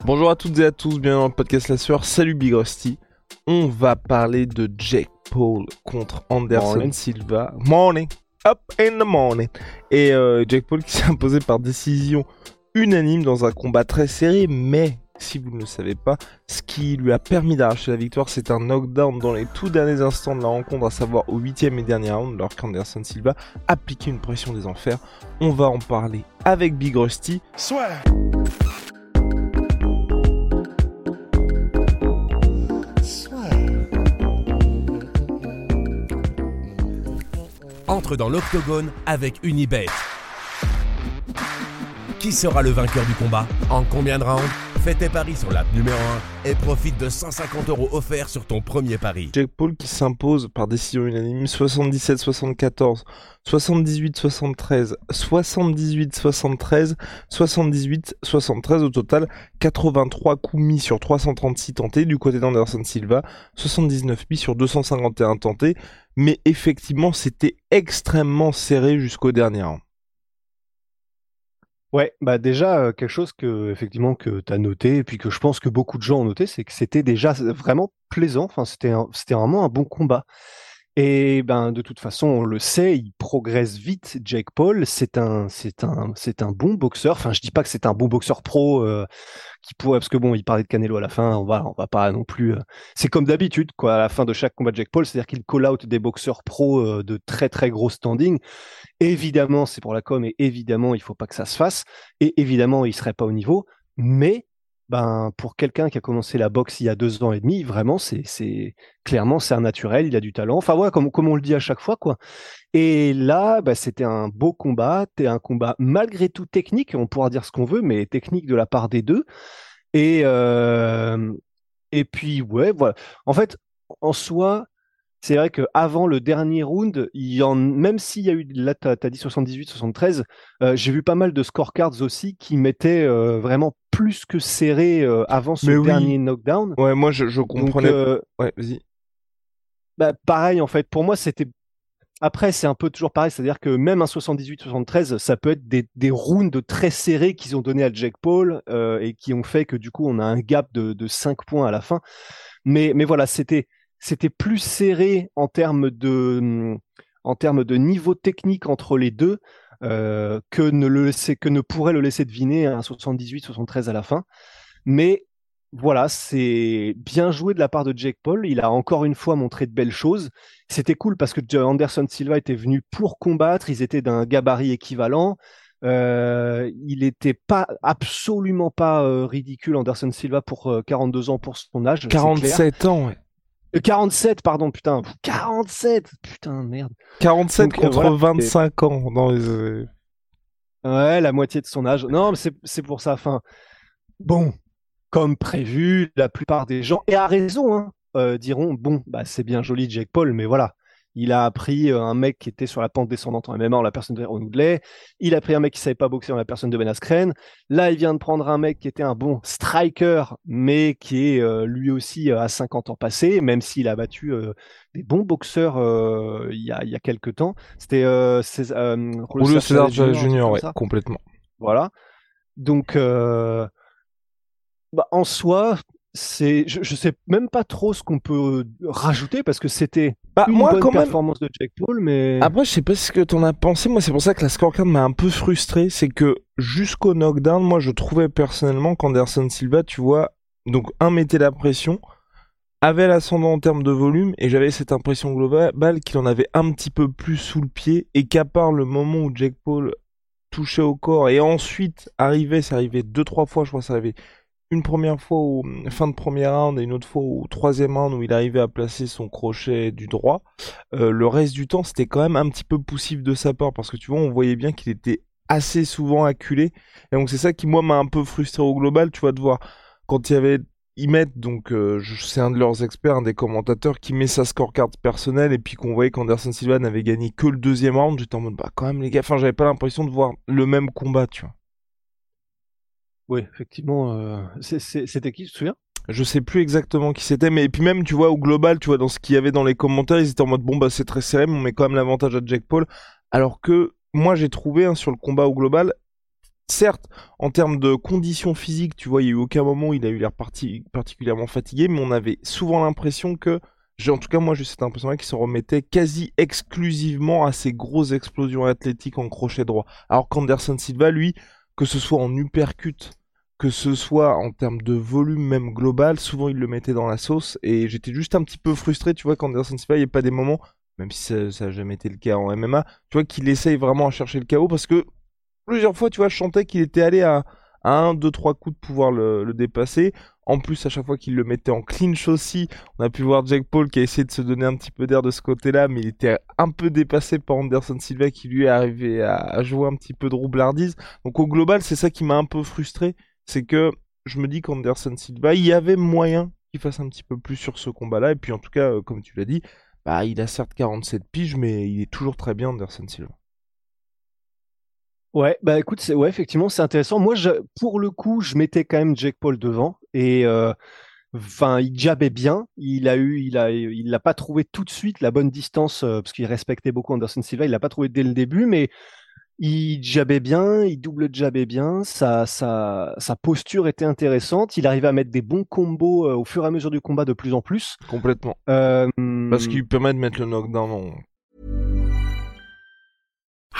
Bonjour à toutes et à tous, bienvenue dans le podcast La Sueur. Salut Big Rusty. On va parler de Jake Paul contre Anderson Morning. Silva. Morning. Up in the morning. Et euh, Jake Paul qui s'est imposé par décision unanime dans un combat très serré, mais si vous ne le savez pas, ce qui lui a permis d'arracher la victoire, c'est un knockdown dans les tout derniers instants de la rencontre, à savoir au huitième et dernier round, alors qu'Anderson Silva appliquait une pression des enfers. On va en parler avec Big Rusty. Dans l'octogone avec Unibet. Qui sera le vainqueur du combat? En combien de rounds? Fais tes paris sur l'app numéro 1 et profite de 150 euros offerts sur ton premier pari. Jake Paul qui s'impose par décision unanime 77-74, 78-73, 78-73, 78-73 au total 83 coups mis sur 336 tentés du côté d'Anderson Silva, 79 mis sur 251 tentés, mais effectivement c'était extrêmement serré jusqu'au dernier round. Ouais, bah déjà euh, quelque chose que effectivement que tu as noté et puis que je pense que beaucoup de gens ont noté, c'est que c'était déjà vraiment plaisant. Enfin, c'était vraiment un bon combat. Et ben de toute façon, on le sait, il progresse vite. Jake Paul, c'est un c'est un c'est un bon boxeur. Enfin, je dis pas que c'est un bon boxeur pro euh, qui pourrait parce que bon, il parlait de Canelo à la fin. On va on va pas non plus. euh, C'est comme d'habitude quoi. À la fin de chaque combat de Jake Paul, c'est-à-dire qu'il call out des boxeurs pro euh, de très très gros standing. Évidemment, c'est pour la com et évidemment, il faut pas que ça se fasse. Et évidemment, il serait pas au niveau. Mais ben, pour quelqu'un qui a commencé la boxe il y a deux ans et demi, vraiment, c'est, clairement, c'est un naturel, il a du talent. Enfin, comme, comme on le dit à chaque fois, quoi. Et là, bah, c'était un beau combat, c'était un combat malgré tout technique, on pourra dire ce qu'on veut, mais technique de la part des deux. Et, euh, et puis, ouais, voilà. En fait, en soi, c'est vrai qu'avant le dernier round, il y en, même s'il y a eu, là, tu as, dit 78-73, euh, j'ai vu pas mal de scorecards aussi qui mettaient euh, vraiment plus que serré euh, avant ce oui. dernier knockdown. Ouais, moi je, je Donc, comprenais. euh, Ouais, vas-y. bah, pareil, en fait, pour moi, c'était. Après, c'est un peu toujours pareil, c'est-à-dire que même un 78-73, ça peut être des, des rounds très serrés qu'ils ont donné à Jake Paul et qui ont fait que du coup, on a un gap de, de 5 points à la fin. Mais, mais voilà, c'était c'était plus serré en termes de en termes de niveau technique entre les deux euh, que ne le laisser, que ne pourrait le laisser deviner un 78-73 à la fin. Mais voilà, c'est bien joué de la part de Jake Paul. Il a encore une fois montré de belles choses. C'était cool parce que Anderson Silva était venu pour combattre. Ils étaient d'un gabarit équivalent. Euh, il était pas absolument pas euh, ridicule Anderson Silva pour euh, 42 ans pour son âge. c'est clair. 47 ans, ouais. Euh, 47 pardon putain 47 putain merde 47 Donc, euh, contre voilà, 25 ans dans les. euh, Ouais, la moitié de son âge. Non, mais c'est c'est pour ça. Enfin, bon, comme prévu, la plupart des gens, et à raison, hein, euh, diront bon, bah c'est bien joli Jake Paul, mais voilà, il a pris euh, un mec qui était sur la pente descendante en MMA en la personne de Ron Woodley. Il a pris un mec qui savait pas boxer en la personne de Ben Askren. Là, il vient de prendre un mec qui était un bon striker, mais qui est euh, lui aussi euh, à 50 ans passés, même s'il a battu euh, des bons boxeurs il y a il y a quelques temps. C'était euh, Cés- Julio Julio César César Junior, ouais, complètement. Voilà. Donc, bah, en soi, c'est, je, je sais même pas trop ce qu'on peut rajouter parce que c'était Bah, une moi, bonne quand même. performance de Jake Paul, mais Après, je sais pas ce que t'en as pensé. Moi, c'est pour ça que la scorecard m'a un peu frustré. C'est que jusqu'au knockdown, moi, je trouvais personnellement qu'Anderson Silva, tu vois, donc un mettait la pression, avait l'ascendant en termes de volume, et j'avais cette impression globale qu'il en avait un petit peu plus sous le pied, et qu'à part le moment où Jake Paul touchait au corps, et ensuite arrivait, c'est arrivé deux trois fois, je crois, c'est arrivé une première fois au fin de première round et une autre fois au troisième round où il arrivait à placer son crochet du droit. Euh, le reste du temps, c'était quand même un petit peu poussif de sa part parce que tu vois, on voyait bien qu'il était assez souvent acculé. Et donc c'est ça qui moi m'a un peu frustré au global, tu vois, de voir quand il y avait ils donc euh, c'est un de leurs experts, un des commentateurs qui met sa scorecard personnelle et puis qu'on voyait qu'Anderson Silva n'avait gagné que le deuxième round, j'étais en mode bah quand même les gars, enfin j'avais pas l'impression de voir le même combat, tu vois. Oui, effectivement, euh, c'était qui, tu te souviens? Je sais plus exactement qui c'était, mais puis même, tu vois, au global, tu vois, dans ce qu'il y avait dans les commentaires, ils étaient en mode bon, bah c'est très serré, mais on met quand même l'avantage à Jack Paul. Alors que moi, j'ai trouvé hein, sur le combat au global, certes, en termes de conditions physiques, tu vois, il y a eu aucun moment où il a eu l'air particulièrement fatigué, mais on avait souvent l'impression que, en tout cas, moi, j'ai cette impression-là qu'il se remettait quasi exclusivement à ces grosses explosions athlétiques en crochet droit. Alors qu'Anderson Silva, lui, que ce soit en uppercut, que ce soit en termes de volume même global, souvent il le mettait dans la sauce et j'étais juste un petit peu frustré, tu vois, qu'Anderson Silva, il n'y ait pas des moments, même si ça n'a jamais été le cas en MMA, tu vois, qu'il essaye vraiment à chercher le chaos parce que plusieurs fois, tu vois, je chantais qu'il était allé à, un, deux, trois coups de pouvoir le, dépasser. En plus, à chaque fois qu'il le mettait en clinch aussi, on a pu voir Jake Paul qui a essayé de se donner un petit peu d'air de ce côté-là, mais il était un peu dépassé par Anderson Silva qui lui est arrivé à, jouer un petit peu de roublardise. Donc au global, c'est ça qui m'a un peu frustré c'est que je me dis qu'Anderson Silva, il y avait moyen qu'il fasse un petit peu plus sur ce combat-là. Et puis en tout cas, euh, comme tu l'as dit, bah, il a certes 47 piges, mais il est toujours très bien, Anderson Silva. Ouais, bah écoute, ouais, effectivement, c'est intéressant. Moi, je, pour le coup, je mettais quand même Jake Paul devant et euh, enfin, il jabait bien. Il a eu, il a, il l'a pas trouvé tout de suite la bonne distance euh, parce qu'il respectait beaucoup Anderson Silva. Il l'a pas trouvé dès le début, mais il jabait bien, il double jabait bien, sa, sa, sa posture était intéressante, il arrivait à mettre des bons combos euh, au fur et à mesure du combat de plus en plus. Complètement. Euh, Parce qu'il permet de mettre le knockdown.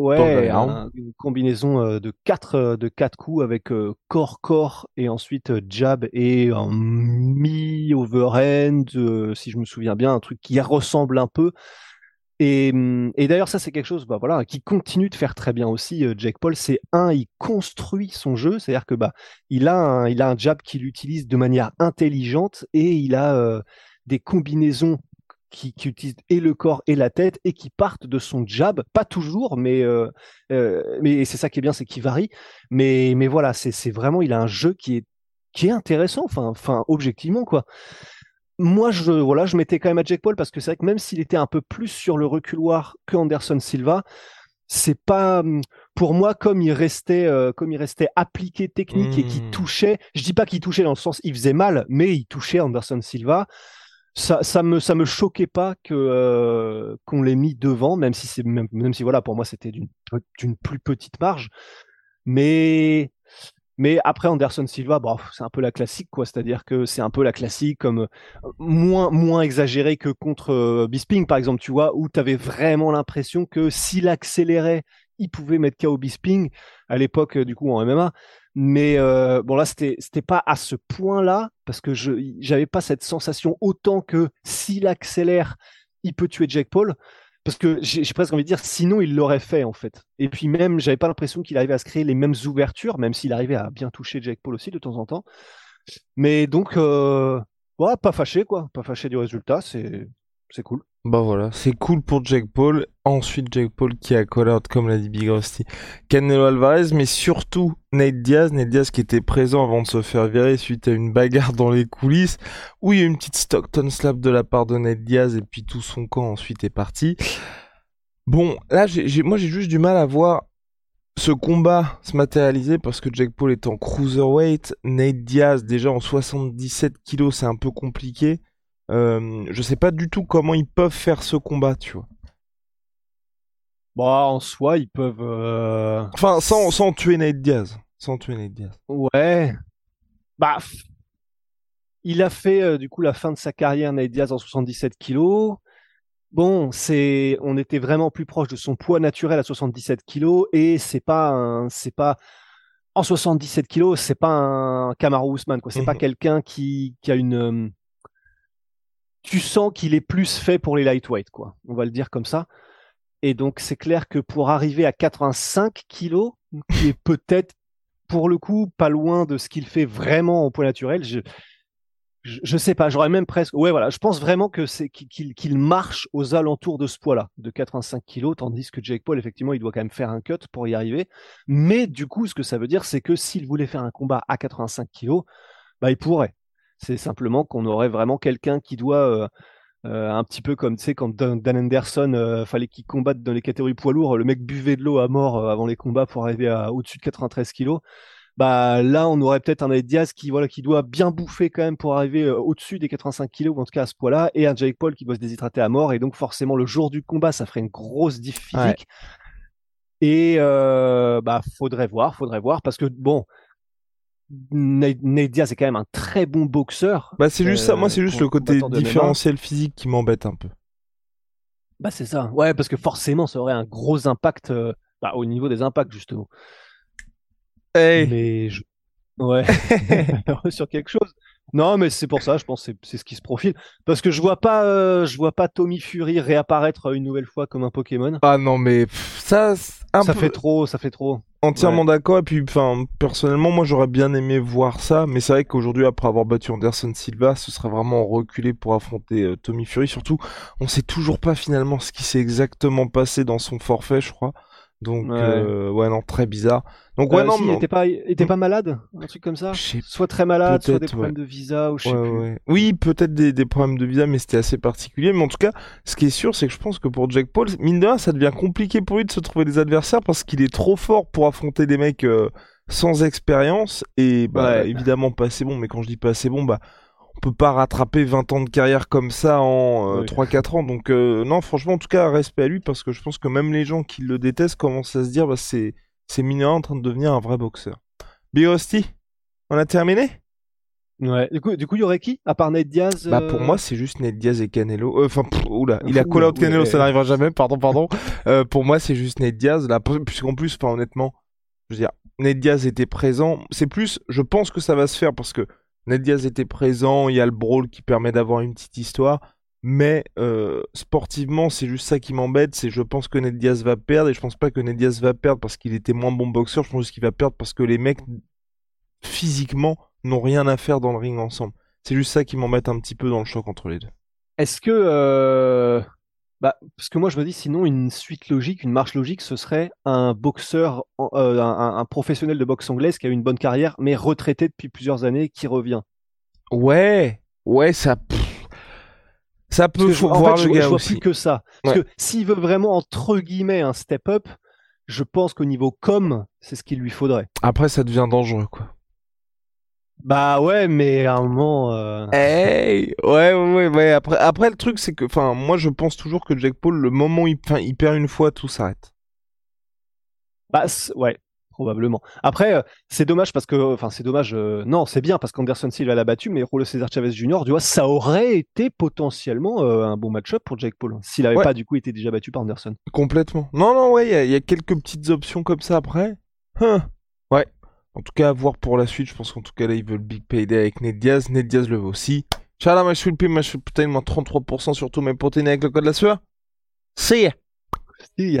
Ouais, une combinaison euh, de quatre, euh, de quatre coups avec corps-corps euh, et ensuite jab et un mi-overhand, si je me souviens bien, un truc qui ressemble un peu. Et, hum, et d'ailleurs, ça, c'est quelque chose bah, voilà, qui continue de faire très bien aussi, Jake Paul. C'est un, il construit son jeu, c'est-à-dire que bah, il, a un, il a un jab qu'il utilise de manière intelligente et il a des combinaisons qui, qui, utilisent et le corps et la tête et qui partent de son jab, pas toujours, mais euh, euh, mais c'est ça qui est bien, c'est qu'il varie. Mais mais voilà, c'est vraiment il a un jeu qui est qui est intéressant, enfin enfin objectivement quoi. Moi je voilà, je mettais quand même à Jack Paul parce que c'est vrai que même s'il était un peu plus sur le reculoir que Anderson Silva, c'est pas pour moi comme il restait euh, comme il restait appliqué technique et qui mmh. touchait. Je dis pas qu'il touchait dans le sens il faisait mal, mais il touchait Anderson Silva ça, ça me ça me choquait pas que euh, qu'on l'ait mis devant, même si c'est même, même, si voilà pour moi c'était d'une d'une plus petite marge, mais mais après Anderson Silva, bon, c'est un peu la classique quoi, c'est-à-dire que c'est un peu la classique comme moins moins exagéré que contre euh, Bisping par exemple, tu vois, où tu avais vraiment l'impression que s'il accélérait, il pouvait mettre KO Bisping à l'époque du coup en MMA. Mais euh, bon là, c'était c'était pas à ce point-là parce que je j'avais pas cette sensation autant que s'il accélère, il peut tuer Jack Paul. Parce que j'ai presque envie de dire, sinon il l'aurait fait en fait. Et puis même, j'avais pas l'impression qu'il arrivait à se créer les mêmes ouvertures, même s'il arrivait à bien toucher Jack Paul aussi de temps en temps. Mais donc, euh, pas fâché quoi, pas fâché du résultat, c'est c'est cool. Bah voilà, c'est cool pour Jake Paul. Ensuite, Jake Paul qui a call out, comme l'a dit Big Rusty, Canelo Alvarez, mais surtout Nate Diaz. Nate Diaz qui était présent avant de se faire virer suite à une bagarre dans les coulisses, où il y a eu une petite Stockton slap de la part de Nate Diaz, et puis tout son camp ensuite est parti. Bon, là, moi j'ai juste du mal à voir ce combat se matérialiser parce que Jake Paul est en cruiserweight, Nate Diaz déjà en 77 kilos, c'est un peu compliqué. Euh, je sais pas du tout comment ils peuvent faire ce combat, tu vois. Bah, en soi, ils peuvent. Euh, enfin, sans, sans tuer Nate Diaz. Sans tuer Nate Diaz. Ouais. Bah, il a fait euh, du coup la fin de sa carrière, Nate Diaz, en 77 kilos. bon, c'est, on était vraiment plus proche de son poids naturel à 77 kilos et c'est pas un, c'est pas, en 77 kilos, c'est pas un Kamaru Usman, quoi. C'est pas Mhm. quelqu'un qui, qui a une, euh, tu sens qu'il est plus fait pour les lightweight, quoi. On va le dire comme ça. Et donc, c'est clair que pour arriver à 85 kilos, qui est peut-être, pour le coup, pas loin de ce qu'il fait vraiment en poids naturel, je, je, sais pas, j'aurais même presque, ouais, voilà, je pense vraiment que c'est qu'il qu'il marche aux alentours de ce poids-là, de 85 kilos, tandis que Jake Paul, effectivement, il doit quand même faire un cut pour y arriver. Mais du coup, ce que ça veut dire, c'est que s'il voulait faire un combat à 85 kilos, bah, il pourrait. C'est simplement qu'on aurait vraiment quelqu'un qui doit, euh, euh, un petit peu comme, tu sais, quand Dan, Anderson euh, fallait qu'il combatte dans les catégories poids lourds, le mec buvait de l'eau à mort euh, avant les combats pour arriver à au-dessus de 93 kilos. Bah là, on aurait peut-être un Nate Diaz qui voilà qui doit bien bouffer quand même pour arriver au-dessus des 85 kilos ou en tout cas à ce poids-là, et un Jake Paul qui doit se déshydrater à mort. Et donc forcément, le jour du combat, ça ferait une grosse diff physique. Et bah faudrait voir, faudrait voir parce que bon. Nate, Nate Diaz est quand même un très bon boxeur. Bah, c'est juste ça. Moi, Euh, c'est juste pour le côté différentiel physique qui m'embête un peu. Bah c'est ça. Ouais, parce que forcément, ça aurait un gros impact euh, bah, au niveau des impacts justement. Hey. Mais je... ouais, sur quelque chose. Non, mais c'est pour ça, je pense que c'est- ce qui se profile. Parce que je vois pas, euh, je vois pas Tommy Fury réapparaître une nouvelle fois comme un Pokémon. Ah non, mais pff, ça, un ça peu fait trop, ça fait trop. entièrement ouais. d'accord. Et puis, enfin, personnellement, moi, j'aurais bien aimé voir ça. Mais c'est vrai qu'aujourd'hui, après avoir battu Anderson Silva, ce serait vraiment reculé pour affronter euh, Tommy Fury. Surtout, on sait toujours pas finalement ce qui s'est exactement passé dans son forfait, je crois. Donc, Ouais. euh, ouais, non, très bizarre. Donc, ouais, Euh, non, si, mais il était pas, il était pas malade, un truc comme ça. Soit très malade, soit des problèmes de visa ou je sais Ouais, plus. Oui, peut-être des, des problèmes de visa, mais c'était assez particulier. Mais en tout cas, ce qui est sûr, c'est que je pense que pour Jack Paul, mine de rien, ça devient compliqué pour lui de se trouver des adversaires parce qu'il est trop fort pour affronter des mecs euh, sans expérience et bah évidemment pas assez bon. Mais quand je dis pas assez bon, bah on peut pas rattraper 20 ans de carrière comme ça en euh, Oui. 3-4 ans. Donc euh, non, franchement, en tout cas, respect à lui parce que je pense que même les gens qui le détestent commencent à se dire, bah c'est c'est en train de devenir un vrai boxeur. Birosti, on a terminé? Ouais. Du coup, du coup, il y aurait qui à part Nate Diaz Bah euh, pour moi c'est juste Nate Diaz et Canelo. Euh, Enfin oula, il a call out Canelo, ça n'arrivera jamais. Pardon, pardon. Euh, pour moi c'est juste Nate Diaz. Là, puisqu'en plus, enfin honnêtement, je veux dire, Nate Diaz était présent. C'est plus, je pense que ça va se faire parce que Nate Diaz était présent. Il y a le brawl qui permet d'avoir une petite histoire. Mais euh, sportivement, c'est juste ça qui m'embête. C'est je pense que Nate Diaz va perdre et je pense pas que Nate Diaz va perdre parce qu'il était moins bon boxeur. Je pense qu'il va perdre parce que les mecs physiquement n'ont rien à faire dans le ring ensemble. C'est juste ça qui m'embête un petit peu dans le choc entre les deux. Est-ce que, euh, bah, parce que moi je me dis sinon une suite logique, une marche logique, ce serait un boxeur, euh, un, un professionnel de boxe anglaise qui a eu une bonne carrière, mais retraité depuis plusieurs années, qui revient. Ouais, ouais, ça. pff, ça Parce peut je- faut en voir fait, le je, gars je vois aussi. plus que ça. Parce Ouais. que s'il veut vraiment entre guillemets un step up, je pense qu'au niveau com, c'est ce qu'il lui faudrait. Après, ça devient dangereux, quoi. Bah ouais, mais à un moment, euh, Hey, ouais, ouais, ouais. Après, après, le truc, c'est que, enfin, moi, je pense toujours que Jack Paul, le moment où il, perd une fois, tout s'arrête. bah ouais, probablement. Après, euh, c'est dommage parce que, enfin, c'est dommage. euh, non, c'est bien parce qu'Anderson Silva l'a battu, mais Julio César Chavez Jr., tu vois, ça aurait été potentiellement un bon match-up pour Jake Paul s'il avait Ouais. pas du coup été déjà battu par Anderson. Complètement. Non, non, ouais, il y, y a quelques petites options comme ça après. Hein. En tout cas, à voir pour la suite. Je pense qu'en tout cas, là, ils veulent Big Payday avec Ned Diaz. Ned Diaz le veut aussi. Inch'Allah, ma chouille, ma chouille, putain, moins 33% sur tous mes protéines avec le code de la sueur. See ya. Si, y